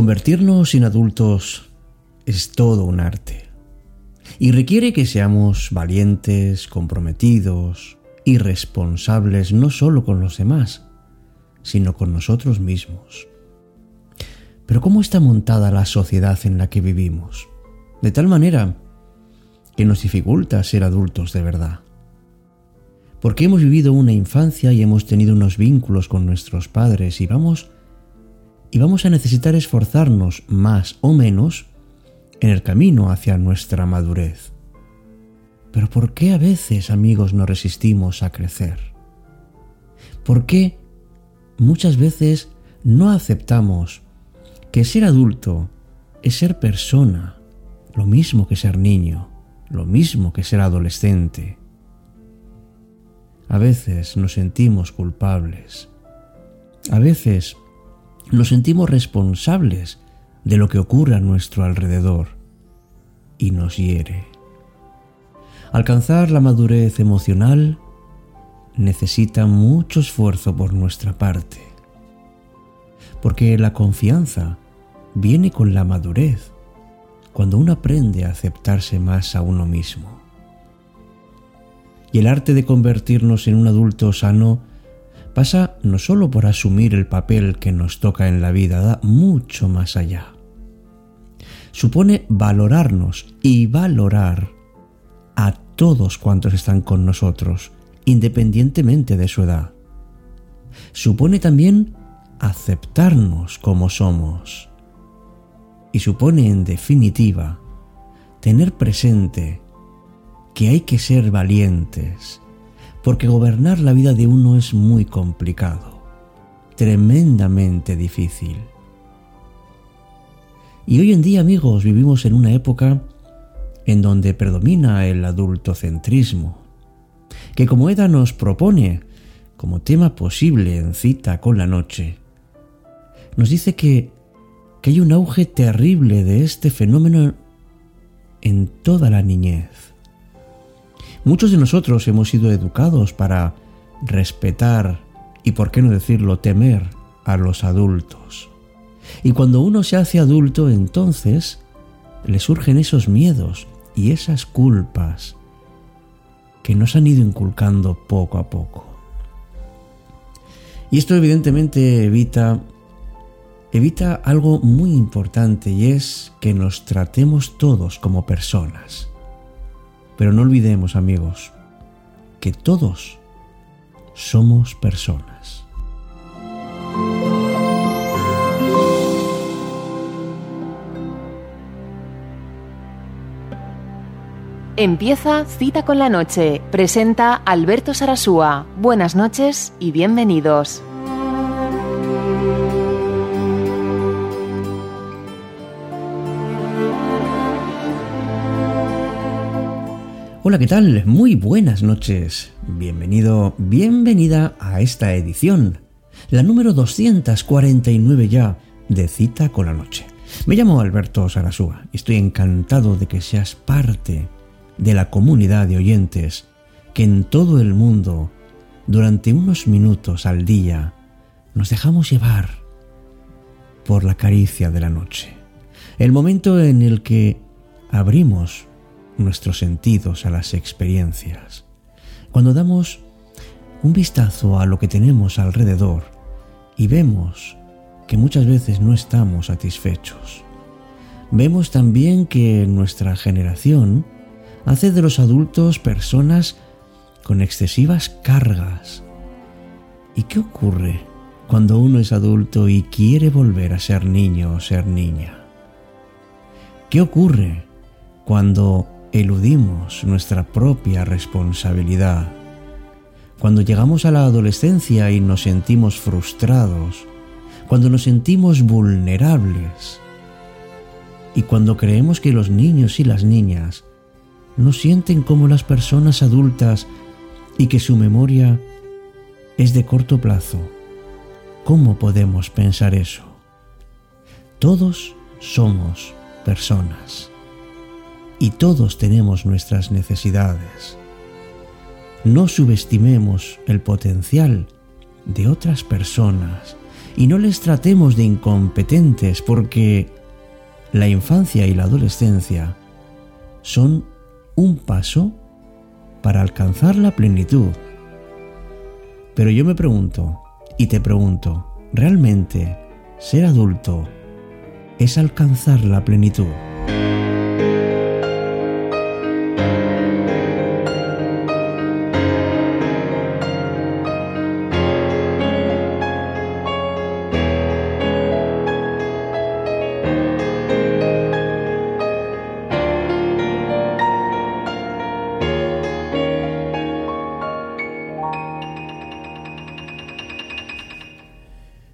Convertirnos en adultos es todo un arte y requiere que seamos valientes, comprometidos y responsables no solo con los demás, sino con nosotros mismos. Pero ¿cómo está montada la sociedad en la que vivimos? De tal manera que nos dificulta ser adultos de verdad. Porque hemos vivido una infancia y hemos tenido unos vínculos con nuestros padres y vamos y vamos a necesitar esforzarnos más o menos en el camino hacia nuestra madurez. Pero ¿por qué a veces, amigos, no resistimos a crecer? ¿Por qué muchas veces no aceptamos que ser adulto es ser persona, lo mismo que ser niño, lo mismo que ser adolescente? A veces nos sentimos culpables. A veces nos sentimos responsables de lo que ocurre a nuestro alrededor y nos hiere. Alcanzar la madurez emocional necesita mucho esfuerzo por nuestra parte, porque la confianza viene con la madurez, cuando uno aprende a aceptarse más a uno mismo. Y el arte de convertirnos en un adulto sano pasa no solo por asumir el papel que nos toca en la vida, da mucho más allá. Supone valorarnos y valorar a todos cuantos están con nosotros, independientemente de su edad. Supone también aceptarnos como somos. Y supone, en definitiva, tener presente que hay que ser valientes, porque gobernar la vida de uno es muy complicado, tremendamente difícil. Y hoy en día, amigos, vivimos en una época en donde predomina el adultocentrismo, que como Eda nos propone como tema posible en cita con la noche, nos dice que, que hay un auge terrible de este fenómeno en toda la niñez Muchos de nosotros hemos sido educados para respetar y, por qué no decirlo, temer a los adultos. Y cuando uno se hace adulto, entonces le surgen esos miedos y esas culpas que nos han ido inculcando poco a poco. Y esto evidentemente evita evita algo muy importante y es que nos tratemos todos como personas. Pero no olvidemos, amigos, que todos somos personas. Empieza Cita con la Noche. Presenta Alberto Sarasúa. Buenas noches y bienvenidos. Hola, ¿qué tal? Muy buenas noches. Bienvenido, bienvenida a esta edición, la número 249 ya de Cita con la Noche. Me llamo Alberto Sarasúa y estoy encantado de que seas parte de la comunidad de oyentes que en todo el mundo, durante unos minutos al día, nos dejamos llevar por la caricia de la noche. El momento en el que abrimos nuestros sentidos a las experiencias. Cuando damos un vistazo a lo que tenemos alrededor y vemos que muchas veces no estamos satisfechos. Vemos también que nuestra generación hace de los adultos personas con excesivas cargas. ¿Y qué ocurre cuando uno es adulto y quiere volver a ser niño o ser niña? ¿Qué ocurre cuando eludimos nuestra propia responsabilidad. Cuando llegamos a la adolescencia y nos sentimos frustrados, cuando nos sentimos vulnerables y cuando creemos que los niños y las niñas no sienten como las personas adultas y que su memoria es de corto plazo. ¿Cómo podemos pensar eso? Todos somos personas y todos tenemos nuestras necesidades. No subestimemos el potencial de otras personas y no les tratemos de incompetentes porque la infancia y la adolescencia son un paso para alcanzar la plenitud. Pero yo me pregunto, y te pregunto, ¿realmente ser adulto es alcanzar la plenitud?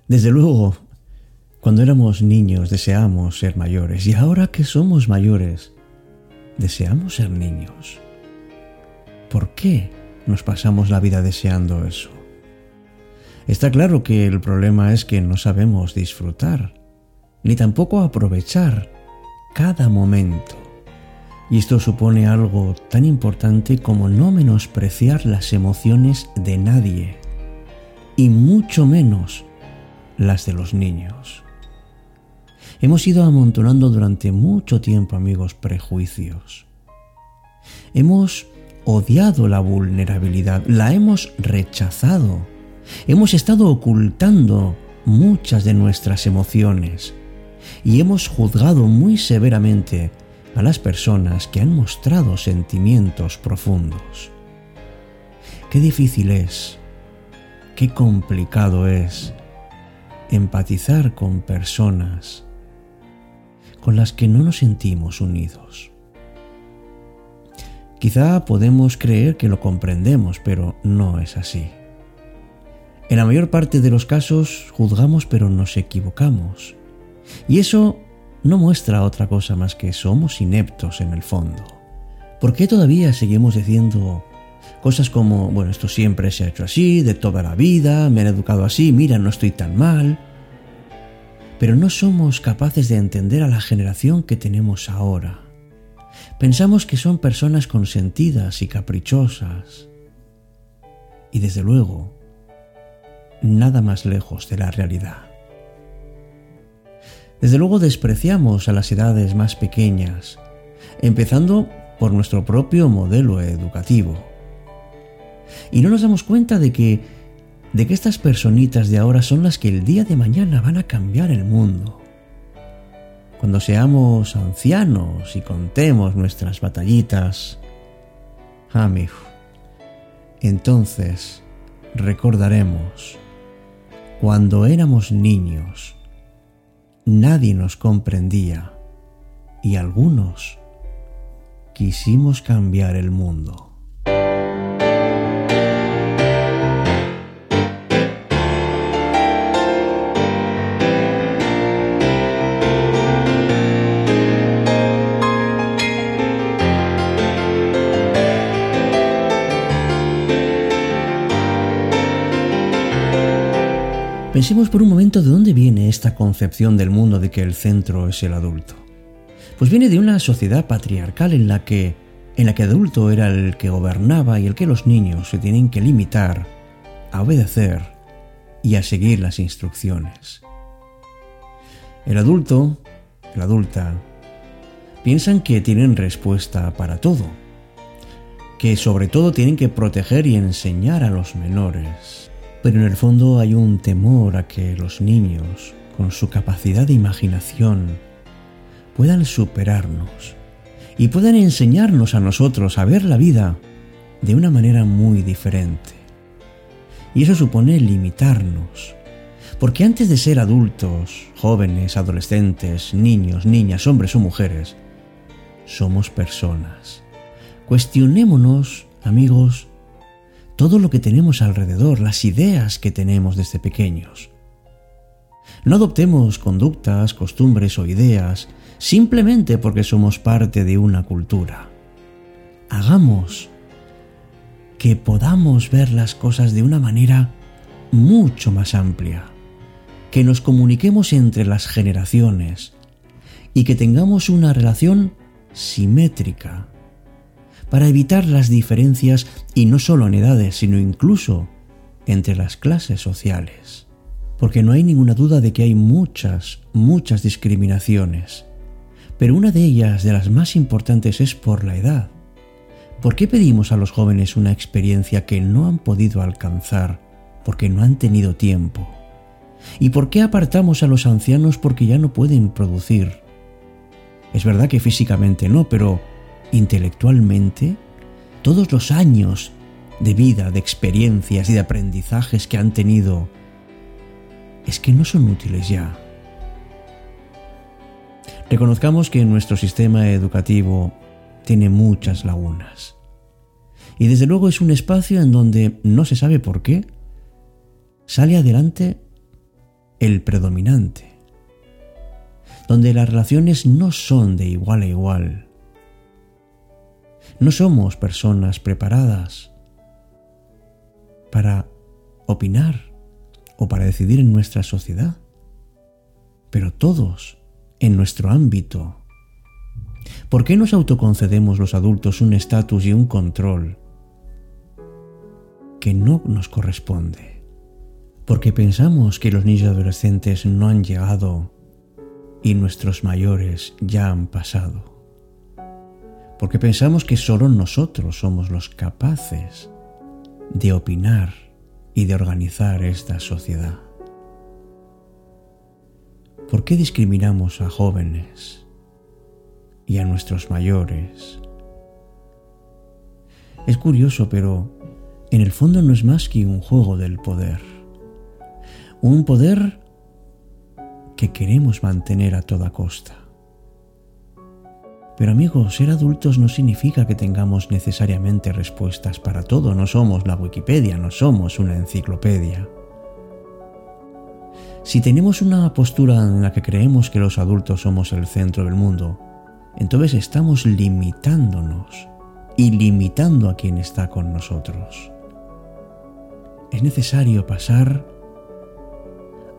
Desde luego, cuando éramos niños deseamos ser mayores y ahora que somos mayores, deseamos ser niños. ¿Por qué nos pasamos la vida deseando eso? Está claro que el problema es que no sabemos disfrutar, ni tampoco aprovechar cada momento. Y esto supone algo tan importante como no menospreciar las emociones de nadie, y mucho menos las de los niños. Hemos ido amontonando durante mucho tiempo, amigos, prejuicios. Hemos odiado la vulnerabilidad, la hemos rechazado. Hemos estado ocultando muchas de nuestras emociones y hemos juzgado muy severamente a las personas que han mostrado sentimientos profundos. Qué difícil es, qué complicado es empatizar con personas con las que no nos sentimos unidos. Quizá podemos creer que lo comprendemos, pero no es así. En la mayor parte de los casos juzgamos pero nos equivocamos. Y eso no muestra otra cosa más que somos ineptos en el fondo. ¿Por qué todavía seguimos diciendo Cosas como, bueno, esto siempre se ha hecho así, de toda la vida, me han educado así, mira, no estoy tan mal. Pero no somos capaces de entender a la generación que tenemos ahora. Pensamos que son personas consentidas y caprichosas. Y desde luego, nada más lejos de la realidad. Desde luego despreciamos a las edades más pequeñas, empezando por nuestro propio modelo educativo. Y no nos damos cuenta de que, de que estas personitas de ahora son las que el día de mañana van a cambiar el mundo. Cuando seamos ancianos y contemos nuestras batallitas, amigo, entonces recordaremos cuando éramos niños, nadie nos comprendía y algunos quisimos cambiar el mundo. Pensemos por un momento de dónde viene esta concepción del mundo de que el centro es el adulto. Pues viene de una sociedad patriarcal en la que en la que adulto era el que gobernaba y el que los niños se tienen que limitar a obedecer y a seguir las instrucciones. El adulto, la adulta, piensan que tienen respuesta para todo, que sobre todo tienen que proteger y enseñar a los menores, pero en el fondo hay un temor a que los niños, con su capacidad de imaginación, puedan superarnos y puedan enseñarnos a nosotros a ver la vida de una manera muy diferente. Y eso supone limitarnos, porque antes de ser adultos, jóvenes, adolescentes, niños, niñas, hombres o mujeres, somos personas. Cuestionémonos, amigos, todo lo que tenemos alrededor, las ideas que tenemos desde pequeños. No adoptemos conductas, costumbres o ideas simplemente porque somos parte de una cultura. Hagamos que podamos ver las cosas de una manera mucho más amplia, que nos comuniquemos entre las generaciones y que tengamos una relación simétrica para evitar las diferencias y no solo en edades, sino incluso entre las clases sociales. Porque no hay ninguna duda de que hay muchas, muchas discriminaciones. Pero una de ellas, de las más importantes, es por la edad. ¿Por qué pedimos a los jóvenes una experiencia que no han podido alcanzar porque no han tenido tiempo? ¿Y por qué apartamos a los ancianos porque ya no pueden producir? Es verdad que físicamente no, pero intelectualmente, todos los años de vida, de experiencias y de aprendizajes que han tenido, es que no son útiles ya. Reconozcamos que nuestro sistema educativo tiene muchas lagunas. Y desde luego es un espacio en donde no se sabe por qué sale adelante el predominante, donde las relaciones no son de igual a igual. No somos personas preparadas para opinar o para decidir en nuestra sociedad, pero todos en nuestro ámbito ¿Por qué nos autoconcedemos los adultos un estatus y un control que no nos corresponde? Porque pensamos que los niños adolescentes no han llegado y nuestros mayores ya han pasado. Porque pensamos que solo nosotros somos los capaces de opinar y de organizar esta sociedad. ¿Por qué discriminamos a jóvenes? y a nuestros mayores. Es curioso, pero en el fondo no es más que un juego del poder. Un poder que queremos mantener a toda costa. Pero amigos, ser adultos no significa que tengamos necesariamente respuestas para todo. No somos la Wikipedia, no somos una enciclopedia. Si tenemos una postura en la que creemos que los adultos somos el centro del mundo, entonces estamos limitándonos y limitando a quien está con nosotros. Es necesario pasar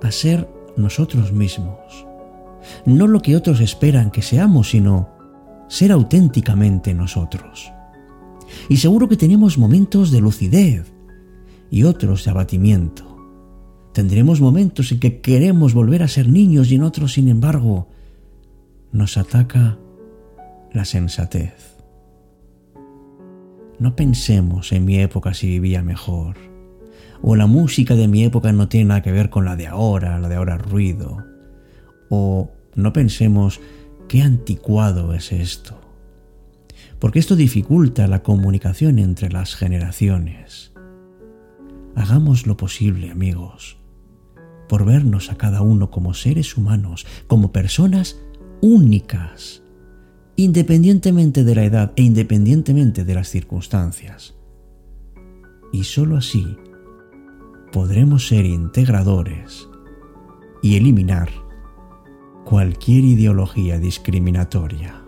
a ser nosotros mismos, no lo que otros esperan que seamos, sino ser auténticamente nosotros. Y seguro que tenemos momentos de lucidez y otros de abatimiento. Tendremos momentos en que queremos volver a ser niños y en otros, sin embargo, nos ataca la sensatez. No pensemos en mi época si vivía mejor, o la música de mi época no tiene nada que ver con la de ahora, la de ahora ruido, o no pensemos qué anticuado es esto, porque esto dificulta la comunicación entre las generaciones. Hagamos lo posible, amigos, por vernos a cada uno como seres humanos, como personas únicas, independientemente de la edad e independientemente de las circunstancias. Y sólo así podremos ser integradores y eliminar cualquier ideología discriminatoria.